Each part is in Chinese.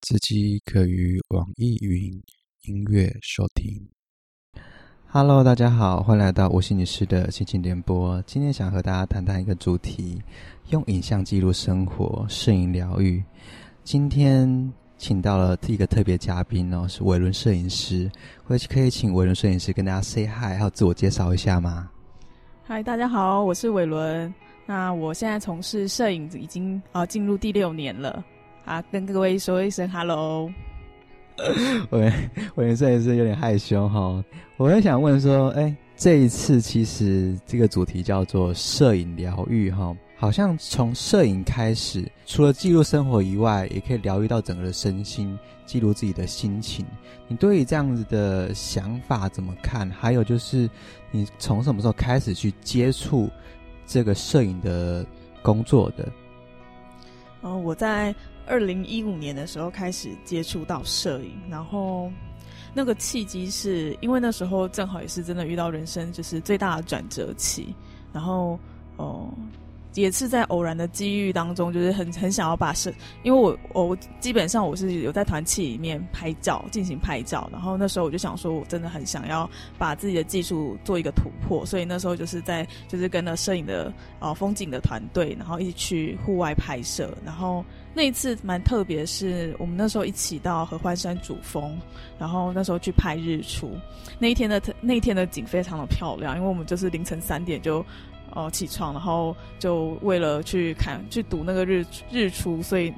自己可于网易云音乐收听。Hello，大家好，欢迎来到吴心理师的心情联播。今天想和大家谈谈一个主题：用影像记录生活，摄影疗愈。今天请到了一个特别嘉宾哦，是伟伦摄影师。可以请伟伦摄影师跟大家 say hi，还有自我介绍一下吗？嗨，大家好，我是伟伦。那我现在从事摄影已经啊进入第六年了。啊，跟各位说一声 hello。我 我也 是有点害羞哈。我也想问说，哎、这一次其实这个主题叫做摄影疗愈哈，好像从摄影开始，除了记录生活以外，也可以疗愈到整个的身心，记录自己的心情。你对于这样子的想法怎么看？还有就是，你从什么时候开始去接触这个摄影的工作的？嗯，我在。二零一五年的时候开始接触到摄影，然后那个契机是因为那时候正好也是真的遇到人生就是最大的转折期，然后哦。也是在偶然的机遇当中，就是很很想要把摄，因为我我基本上我是有在团契里面拍照进行拍照，然后那时候我就想说，我真的很想要把自己的技术做一个突破，所以那时候就是在就是跟了摄影的呃风景的团队，然后一起去户外拍摄，然后那一次蛮特别，是我们那时候一起到合欢山主峰，然后那时候去拍日出，那一天的那一天的景非常的漂亮，因为我们就是凌晨三点就。哦，起床，然后就为了去看、去读那个日日出，所以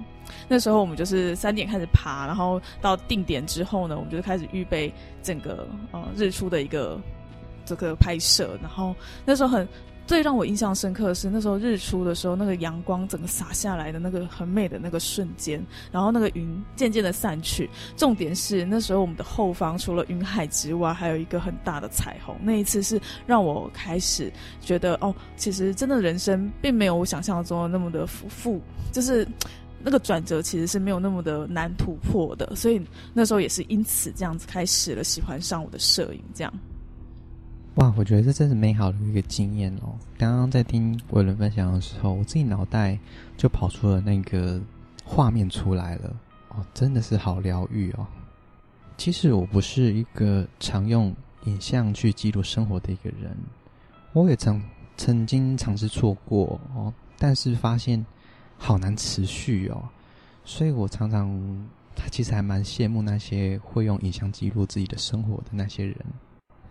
那时候我们就是三点开始爬，然后到定点之后呢，我们就开始预备整个呃日出的一个这个拍摄，然后那时候很。最让我印象深刻的是，那时候日出的时候，那个阳光整个洒下来的那个很美的那个瞬间，然后那个云渐渐的散去。重点是那时候我们的后方除了云海之外，还有一个很大的彩虹。那一次是让我开始觉得，哦，其实真的人生并没有我想象中的那么的负负，就是那个转折其实是没有那么的难突破的。所以那时候也是因此这样子开始了喜欢上我的摄影，这样。哇，我觉得这真是美好的一个经验哦！刚刚在听伟伦分享的时候，我自己脑袋就跑出了那个画面出来了哦，真的是好疗愈哦。其实我不是一个常用影像去记录生活的一个人，我也曾曾经尝试做过哦，但是发现好难持续哦，所以我常常他其实还蛮羡慕那些会用影像记录自己的生活的那些人。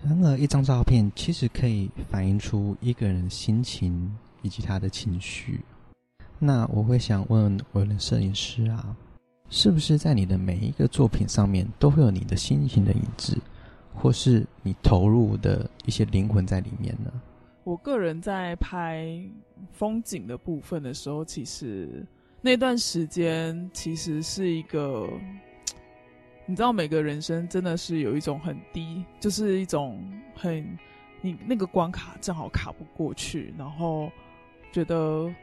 然而，一张照片其实可以反映出一个人的心情以及他的情绪。那我会想问我的摄影师啊，是不是在你的每一个作品上面都会有你的心情的影子，或是你投入的一些灵魂在里面呢？我个人在拍风景的部分的时候，其实那段时间其实是一个。你知道，每个人生真的是有一种很低，就是一种很你那个关卡正好卡不过去，然后觉得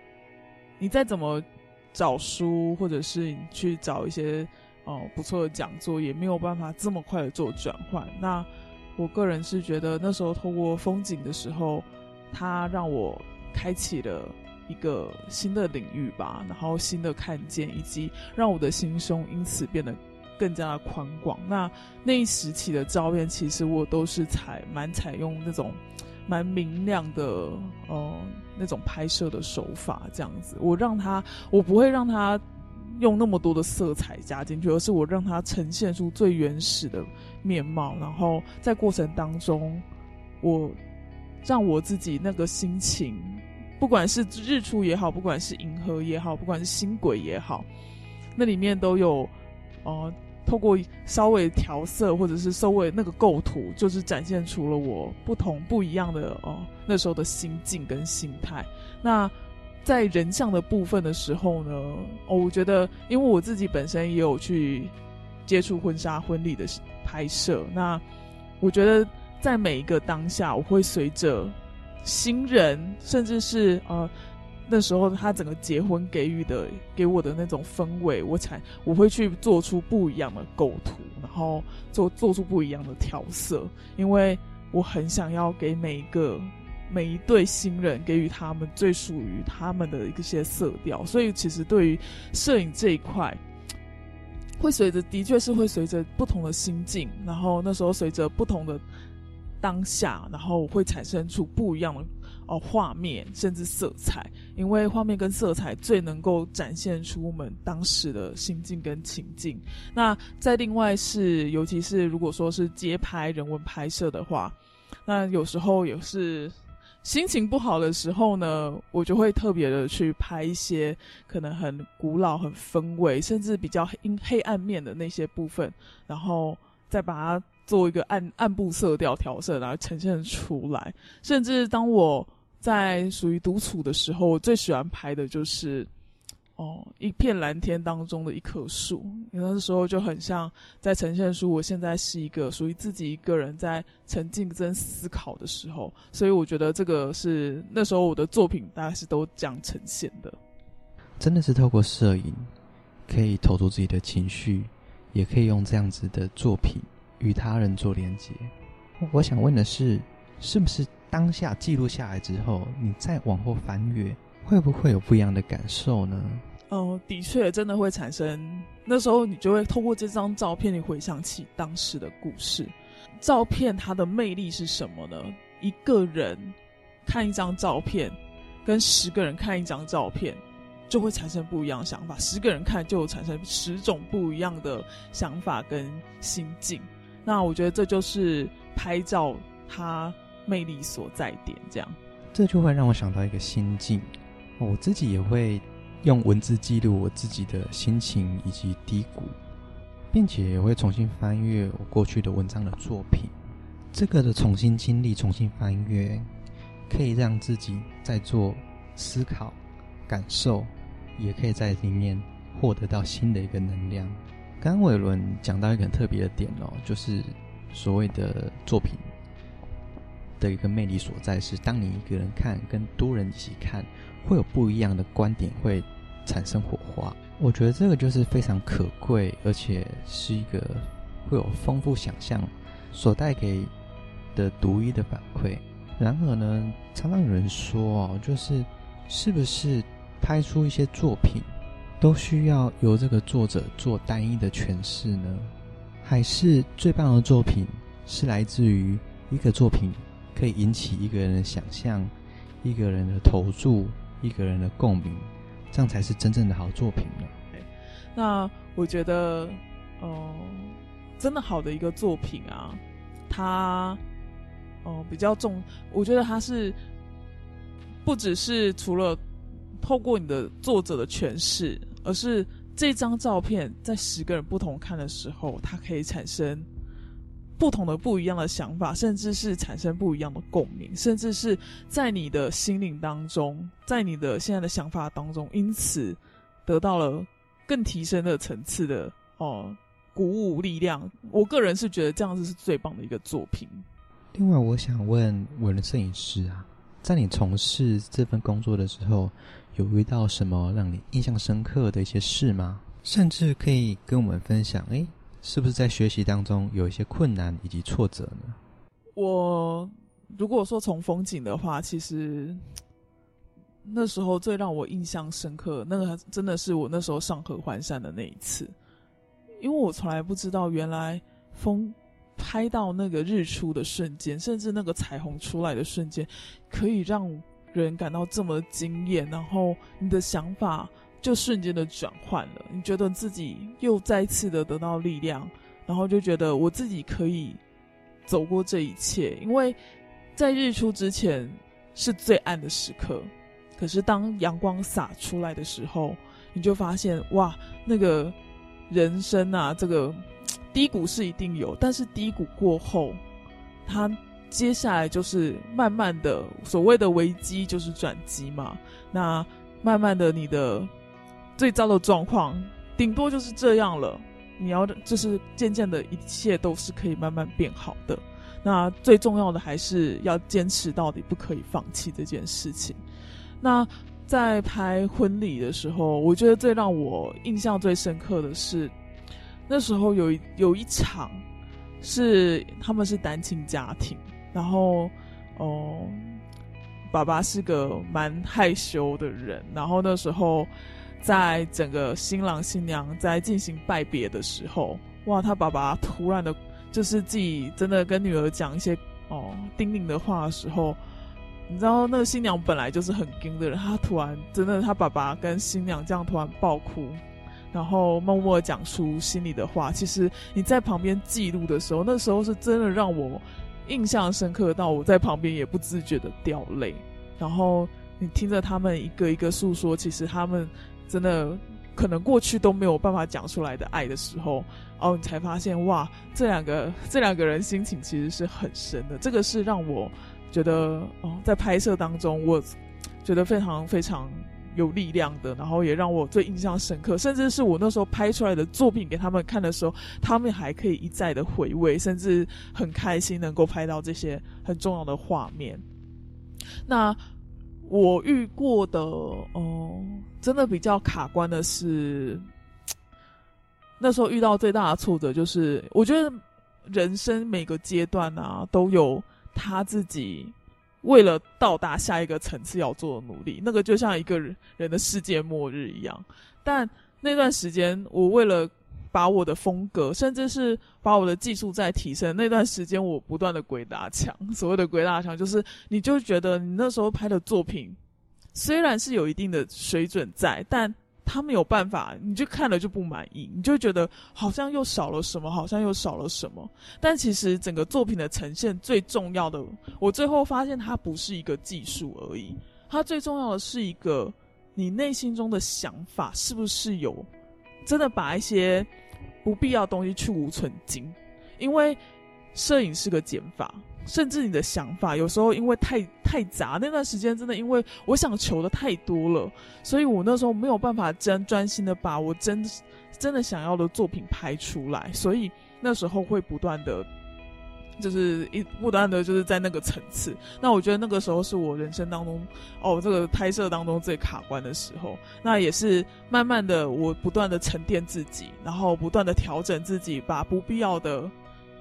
你再怎么找书，或者是你去找一些哦、呃、不错的讲座，也没有办法这么快的做转换。那我个人是觉得那时候透过风景的时候，它让我开启了一个新的领域吧，然后新的看见，以及让我的心胸因此变得。更加的宽广。那那一时期的照片，其实我都是采蛮采用那种蛮明亮的，呃，那种拍摄的手法，这样子。我让他，我不会让他用那么多的色彩加进去，而是我让他呈现出最原始的面貌。然后在过程当中，我让我自己那个心情，不管是日出也好，不管是银河也好，不管是星轨也好，那里面都有，呃。透过稍微调色，或者是稍微那个构图，就是展现出了我不同不一样的哦，那时候的心境跟心态。那在人像的部分的时候呢，哦，我觉得因为我自己本身也有去接触婚纱婚礼的拍摄，那我觉得在每一个当下，我会随着新人，甚至是呃。那时候他整个结婚给予的给我的那种氛围，我才我会去做出不一样的构图，然后做做出不一样的调色，因为我很想要给每一个每一对新人给予他们最属于他们的一些色调，所以其实对于摄影这一块，会随着，的确是会随着不同的心境，然后那时候随着不同的当下，然后会产生出不一样的哦画面，甚至色彩。因为画面跟色彩最能够展现出我们当时的心境跟情境。那再另外是，尤其是如果说是街拍人文拍摄的话，那有时候也是。心情不好的时候呢，我就会特别的去拍一些可能很古老、很氛围，甚至比较阴黑暗面的那些部分，然后再把它做一个暗暗部色调调色，然后呈现出来。甚至当我在属于独处的时候，我最喜欢拍的就是。哦，一片蓝天当中的一棵树，那时候就很像在呈现出我现在是一个属于自己一个人在沉浸跟思考的时候，所以我觉得这个是那时候我的作品大概是都这样呈现的。真的是透过摄影可以投入自己的情绪，也可以用这样子的作品与他人做连接。我想问的是，是不是当下记录下来之后，你再往后翻阅，会不会有不一样的感受呢？哦，的确，真的会产生。那时候你就会透过这张照片，你回想起当时的故事。照片它的魅力是什么呢？一个人看一张照片，跟十个人看一张照片，就会产生不一样的想法。十个人看就产生十种不一样的想法跟心境。那我觉得这就是拍照它魅力所在点。这样，这就会让我想到一个心境。我自己也会。用文字记录我自己的心情以及低谷，并且也会重新翻阅我过去的文章的作品。这个的重新经历、重新翻阅，可以让自己在做思考、感受，也可以在里面获得到新的一个能量。刚伟伦讲到一个很特别的点哦，就是所谓的作品的一个魅力所在是，当你一个人看，跟多人一起看。会有不一样的观点，会产生火花。我觉得这个就是非常可贵，而且是一个会有丰富想象所带给的独一的反馈。然而呢，常常有人说哦，就是是不是拍出一些作品都需要由这个作者做单一的诠释呢？还是最棒的作品是来自于一个作品可以引起一个人的想象，一个人的投注。一个人的共鸣，这样才是真正的好作品呢。那我觉得，哦、真的好的一个作品啊，它，哦、比较重。我觉得它是不只是除了透过你的作者的诠释，而是这张照片在十个人不同看的时候，它可以产生。不同的不一样的想法，甚至是产生不一样的共鸣，甚至是在你的心灵当中，在你的现在的想法当中，因此得到了更提升的层次的哦鼓舞力量。我个人是觉得这样子是最棒的一个作品。另外，我想问我的摄影师啊，在你从事这份工作的时候，有遇到什么让你印象深刻的一些事吗？甚至可以跟我们分享，诶。是不是在学习当中有一些困难以及挫折呢？我如果说从风景的话，其实那时候最让我印象深刻，那个真的是我那时候上合欢山的那一次，因为我从来不知道原来风拍到那个日出的瞬间，甚至那个彩虹出来的瞬间，可以让人感到这么惊艳，然后你的想法。就瞬间的转换了，你觉得自己又再次的得到力量，然后就觉得我自己可以走过这一切。因为在日出之前是最暗的时刻，可是当阳光洒出来的时候，你就发现哇，那个人生啊，这个低谷是一定有，但是低谷过后，它接下来就是慢慢的，所谓的危机就是转机嘛。那慢慢的，你的。最糟的状况，顶多就是这样了。你要就是渐渐的，一切都是可以慢慢变好的。那最重要的还是要坚持到底，不可以放弃这件事情。那在拍婚礼的时候，我觉得最让我印象最深刻的是，那时候有有一场是他们是单亲家庭，然后哦，爸爸是个蛮害羞的人，然后那时候。在整个新郎新娘在进行拜别的时候，哇，他爸爸突然的，就是自己真的跟女儿讲一些哦叮咛的话的时候，你知道那个新娘本来就是很惊的人，她突然真的，他爸爸跟新娘这样突然爆哭，然后默默讲出心里的话。其实你在旁边记录的时候，那时候是真的让我印象深刻到我在旁边也不自觉的掉泪，然后你听着他们一个一个诉说，其实他们。真的可能过去都没有办法讲出来的爱的时候，哦，你才发现哇，这两个 这两个人心情其实是很深的。这个是让我觉得哦，在拍摄当中，我觉得非常非常有力量的，然后也让我最印象深刻。甚至是我那时候拍出来的作品给他们看的时候，他们还可以一再的回味，甚至很开心能够拍到这些很重要的画面。那。我遇过的，哦、真的比较卡关的是，那时候遇到最大的挫折就是，我觉得人生每个阶段啊，都有他自己为了到达下一个层次要做的努力，那个就像一个人人的世界末日一样。但那段时间，我为了把我的风格，甚至是把我的技术再提升。那段时间，我不断的鬼打墙。所谓的鬼打墙，就是你就觉得你那时候拍的作品，虽然是有一定的水准在，但他们有办法，你就看了就不满意，你就觉得好像又少了什么，好像又少了什么。但其实整个作品的呈现最重要的，我最后发现它不是一个技术而已，它最重要的是一个你内心中的想法是不是有。真的把一些不必要东西去无存精，因为摄影是个减法，甚至你的想法有时候因为太太杂，那段时间真的因为我想求的太多了，所以我那时候没有办法真专心的把我真真的想要的作品拍出来，所以那时候会不断的。就是一不断的就是在那个层次，那我觉得那个时候是我人生当中哦，这个拍摄当中最卡关的时候。那也是慢慢的，我不断的沉淀自己，然后不断的调整自己，把不必要的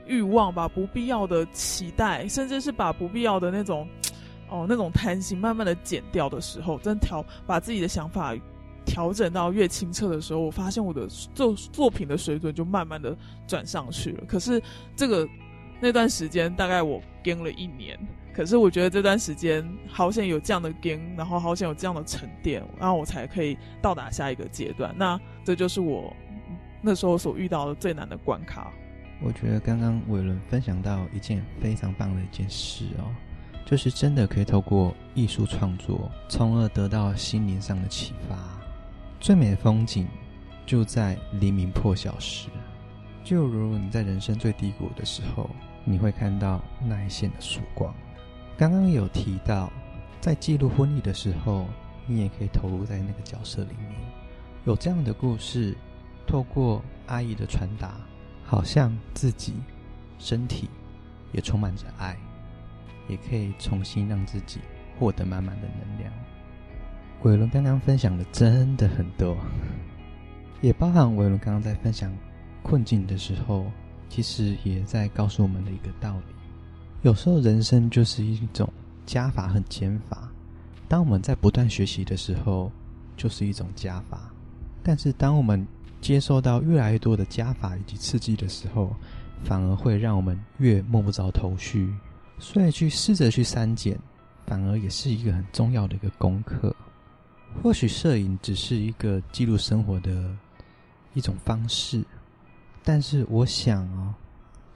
欲望，把不必要的期待，甚至是把不必要的那种哦那种贪心，慢慢的减掉的时候，真调把自己的想法调整到越清澈的时候，我发现我的作作品的水准就慢慢的转上去了。可是这个。那段时间大概我跟了一年，可是我觉得这段时间好险有这样的跟，然后好险有这样的沉淀，然后我才可以到达下一个阶段。那这就是我那时候所遇到的最难的关卡。我觉得刚刚伟伦分享到一件非常棒的一件事哦，就是真的可以透过艺术创作，从而得到心灵上的启发。最美的风景就在黎明破晓时。就如你在人生最低谷的时候，你会看到那一线的曙光。刚刚有提到，在记录婚礼的时候，你也可以投入在那个角色里面。有这样的故事，透过阿姨的传达，好像自己身体也充满着爱，也可以重新让自己获得满满的能量。伟伦刚刚分享的真的很多，也包含伟伦刚刚在分享。困境的时候，其实也在告诉我们的一个道理：有时候人生就是一种加法和减法。当我们在不断学习的时候，就是一种加法；但是当我们接受到越来越多的加法以及刺激的时候，反而会让我们越摸不着头绪。所以，去试着去删减，反而也是一个很重要的一个功课。或许摄影只是一个记录生活的一种方式。但是我想哦，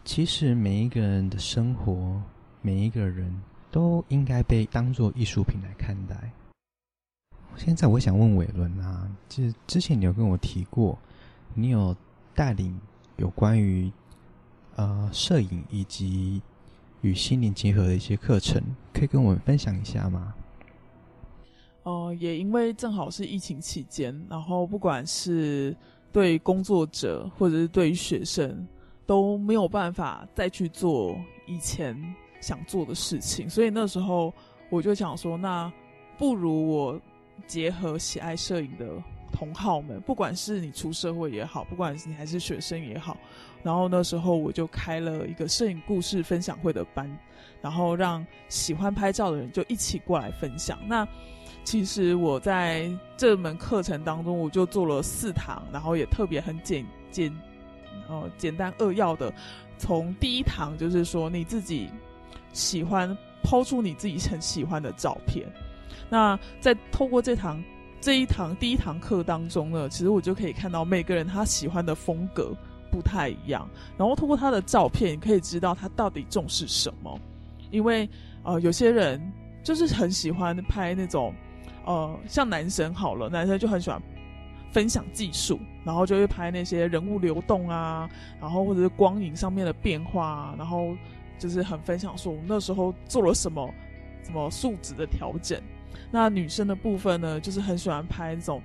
其实每一个人的生活，每一个人都应该被当作艺术品来看待。现在我想问伟伦啊，就之前你有跟我提过，你有带领有关于呃摄影以及与心灵结合的一些课程，可以跟我们分享一下吗？哦、呃，也因为正好是疫情期间，然后不管是。对工作者或者是对于学生都没有办法再去做以前想做的事情，所以那时候我就想说，那不如我结合喜爱摄影的同好们，不管是你出社会也好，不管是你还是学生也好，然后那时候我就开了一个摄影故事分享会的班，然后让喜欢拍照的人就一起过来分享。那其实我在这门课程当中，我就做了四堂，然后也特别很简简呃简单扼要的，从第一堂就是说你自己喜欢抛出你自己很喜欢的照片，那在透过这堂这一堂第一堂课当中呢，其实我就可以看到每个人他喜欢的风格不太一样，然后通过他的照片，你可以知道他到底重视什么，因为呃有些人就是很喜欢拍那种。呃，像男生好了，男生就很喜欢分享技术，然后就会拍那些人物流动啊，然后或者是光影上面的变化啊，然后就是很分享说我们那时候做了什么，什么素质的调整。那女生的部分呢，就是很喜欢拍那种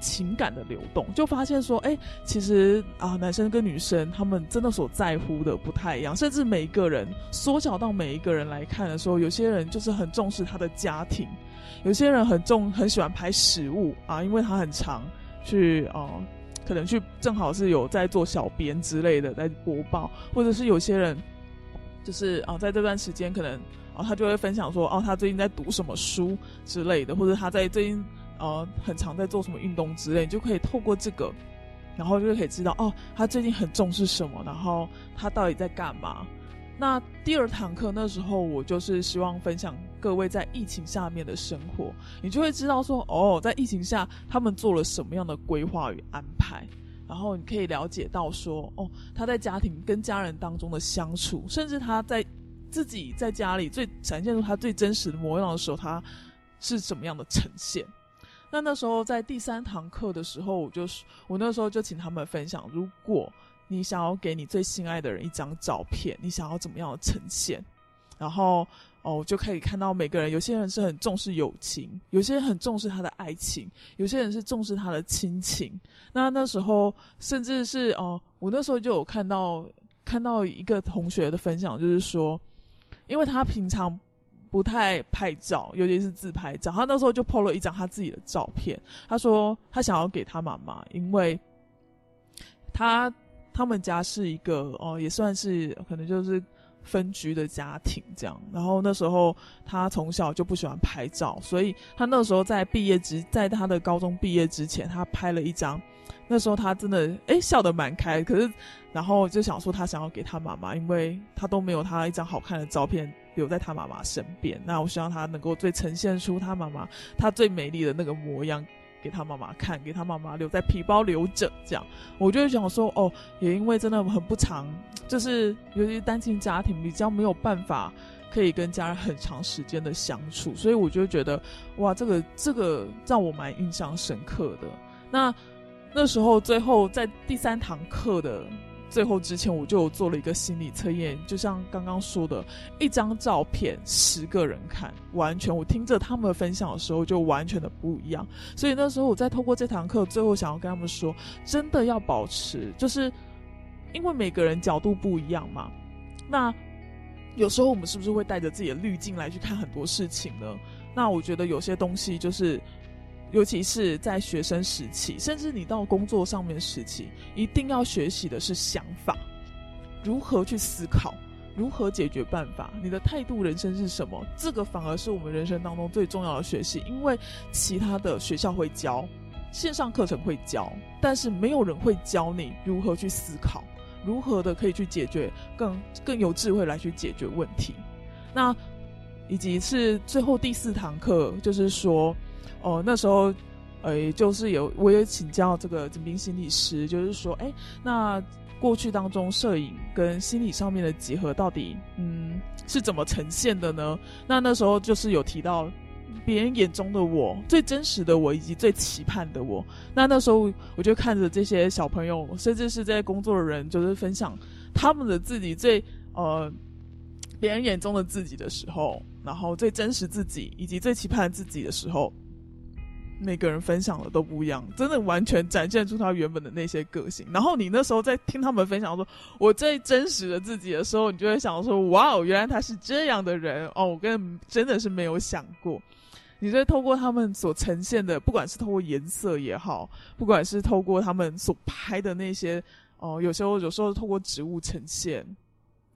情感的流动，就发现说，哎，其实啊，男生跟女生他们真的所在乎的不太一样，甚至每一个人缩小到每一个人来看的时候，有些人就是很重视他的家庭。有些人很重，很喜欢拍食物啊，因为他很常去哦、呃，可能去正好是有在做小编之类的，在播报，或者是有些人就是啊、在这段时间可能啊、他就会分享说哦、他最近在读什么书之类的，或者他在最近呃，很常在做什么运动之类，你就可以透过这个，然后就可以知道哦，他最近很重视什么，然后他到底在干嘛。那第二堂课那时候，我就是希望分享各位在疫情下面的生活，你就会知道说，哦，在疫情下他们做了什么样的规划与安排，然后你可以了解到说，哦，他在家庭跟家人当中的相处，甚至他在自己在家里最展现出他最真实的模样的时候，他是什么样的呈现。那那时候在第三堂课的时候，我就是我那时候就请他们分享，如果。你想要给你最心爱的人一张照片，你想要怎么样的呈现？然后哦，就可以看到每个人，有些人是很重视友情，有些人很重视他的爱情，有些人是重视他的亲情。那那时候，甚至是哦，我那时候就有看到看到一个同学的分享，就是说，因为他平常不太拍照，尤其是自拍照，他那时候就 po 了一张他自己的照片。他说他想要给他妈妈，因为他。他们家是一个哦，也算是可能就是分居的家庭这样。然后那时候他从小就不喜欢拍照，所以他那时候在毕业之，在他的高中毕业之前，他拍了一张。那时候他真的诶笑得蛮开，可是然后就想说他想要给他妈妈，因为他都没有他一张好看的照片留在他妈妈身边。那我希望他能够最呈现出他妈妈他最美丽的那个模样。给他妈妈看，给他妈妈留在皮包留着，这样，我就想说，哦，也因为真的很不常，就是尤其是单亲家庭比较没有办法可以跟家人很长时间的相处，所以我就觉得，哇，这个这个让我蛮印象深刻的。那那时候最后在第三堂课的。最后之前我就做了一个心理测验，就像刚刚说的，一张照片十个人看，完全我听着他们分享的时候就完全的不一样。所以那时候我在透过这堂课，最后想要跟他们说，真的要保持，就是因为每个人角度不一样嘛。那有时候我们是不是会带着自己的滤镜来去看很多事情呢？那我觉得有些东西就是。尤其是在学生时期，甚至你到工作上面时期，一定要学习的是想法，如何去思考，如何解决办法，你的态度人生是什么？这个反而是我们人生当中最重要的学习，因为其他的学校会教，线上课程会教，但是没有人会教你如何去思考，如何的可以去解决更更有智慧来去解决问题。那以及是最后第四堂课，就是说。哦，那时候，呃，就是有我也请教这个景斌心理师，就是说，哎，那过去当中摄影跟心理上面的结合到底，嗯，是怎么呈现的呢？那那时候就是有提到别人眼中的我，最真实的我，以及最期盼的我。那那时候我就看着这些小朋友，甚至是在工作的人，就是分享他们的自己最呃别人眼中的自己的时候，然后最真实自己以及最期盼自己的时候。每个人分享的都不一样，真的完全展现出他原本的那些个性。然后你那时候在听他们分享说我最真实的自己的时候，你就会想说：哇哦，原来他是这样的人哦！我跟真的是没有想过。你在透过他们所呈现的，不管是透过颜色也好，不管是透过他们所拍的那些哦，有时候有时候透过植物呈现，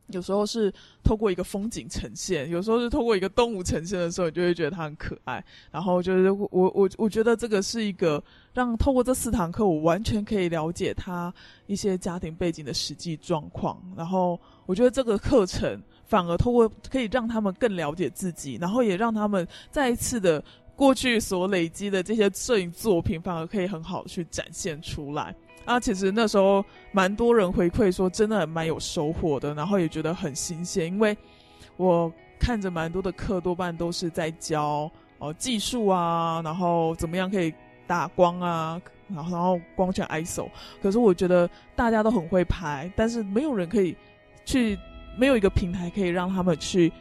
有时候是透过一个风景呈现，有时候是透过一个动物呈现的时候，你就会觉得它很可爱。然后就是我我我觉得这个是一个让透过这四堂课，我完全可以了解他一些家庭背景的实际状况。然后我觉得这个课程反而透过可以让他们更了解自己，然后也让他们再一次的过去所累积的这些摄影作品，反而可以很好去展现出来。啊，其实那时候蛮多人回馈说，真的蛮有收获的，然后也觉得很新鲜，因为我看着蛮多的课，多半都是在教哦技术啊，然后怎么样可以打光啊，然后然后光圈 ISO，可是我觉得大家都很会拍，但是没有人可以去，没有一个平台可以让他们去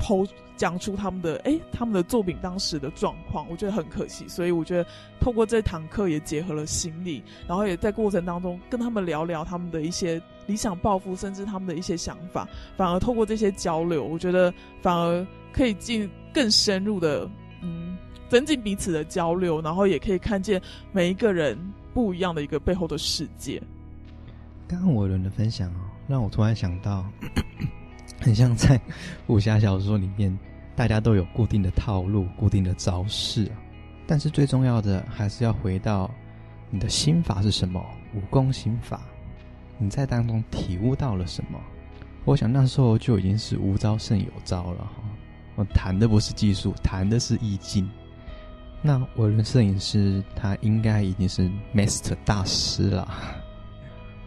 剖。讲出他们的哎、他们的作品当时的状况，我觉得很可惜。所以我觉得透过这堂课也结合了心理，然后也在过程当中跟他们聊聊他们的一些理想抱负，甚至他们的一些想法。反而透过这些交流，我觉得反而可以进更深入的，嗯，增进彼此的交流，然后也可以看见每一个人不一样的一个背后的世界。刚刚伟伦的分享哦，让我突然想到。很像在武侠小说里面，大家都有固定的套路、固定的招式，但是最重要的还是要回到你的心法是什么，武功心法，你在当中体悟到了什么？我想那时候就已经是无招胜有招了哈。我谈的不是技术，谈的是意境。那我的摄影师他应该已经是 master 大师了，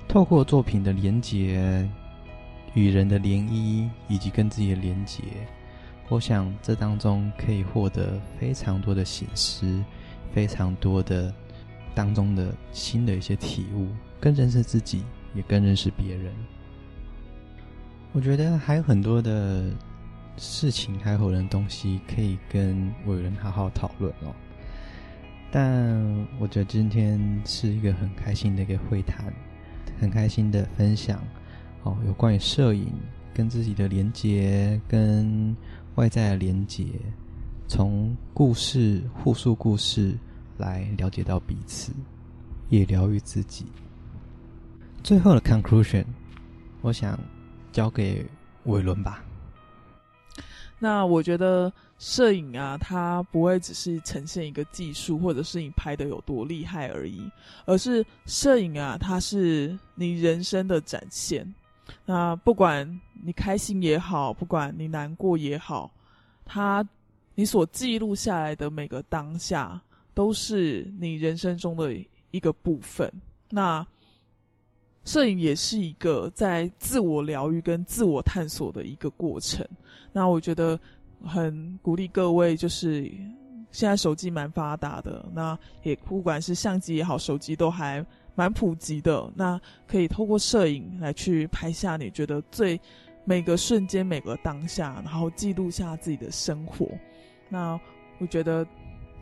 透过作品的连结。与人的涟漪，以及跟自己的连结，我想这当中可以获得非常多的省思，非常多的当中的新的一些体悟，更认识自己，也更认识别人。我觉得还有很多的事情，还有很多东西可以跟伟人好好讨论哦。但我觉得今天是一个很开心的一个会谈，很开心的分享。哦，有关于摄影跟自己的连接，跟外在的连接，从故事互述故事来了解到彼此，也疗愈自己。最后的 conclusion，我想交给伟伦吧。那我觉得摄影啊，它不会只是呈现一个技术，或者是你拍的有多厉害而已，而是摄影啊，它是你人生的展现。那不管你开心也好，不管你难过也好，它你所记录下来的每个当下，都是你人生中的一个部分。那摄影也是一个在自我疗愈跟自我探索的一个过程。那我觉得很鼓励各位，就是现在手机蛮发达的，那也不管是相机也好，手机都还。蛮普及的，那可以透过摄影来去拍下你觉得最每个瞬间、每个当下，然后记录下自己的生活。那我觉得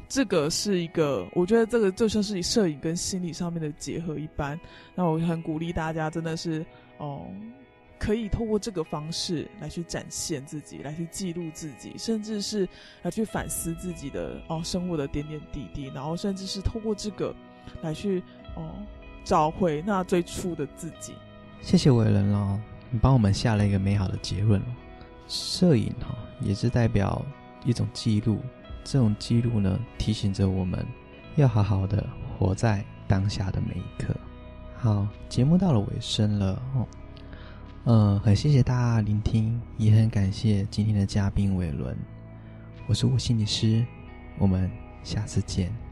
这个是一个，我觉得这个就像是摄影跟心理上面的结合一般。那我很鼓励大家，真的是哦，可以透过这个方式来去展现自己，来去记录自己，甚至是来去反思自己的哦生活的点点滴滴，然后甚至是透过这个来去哦。找回那最初的自己。谢谢伟伦哦，你帮我们下了一个美好的结论。摄影哈也是代表一种记录，这种记录呢提醒着我们要好好的活在当下的每一刻。好，节目到了尾声了哦，嗯，很谢谢大家聆听，也很感谢今天的嘉宾伟伦。我是吴心理师，我们下次见。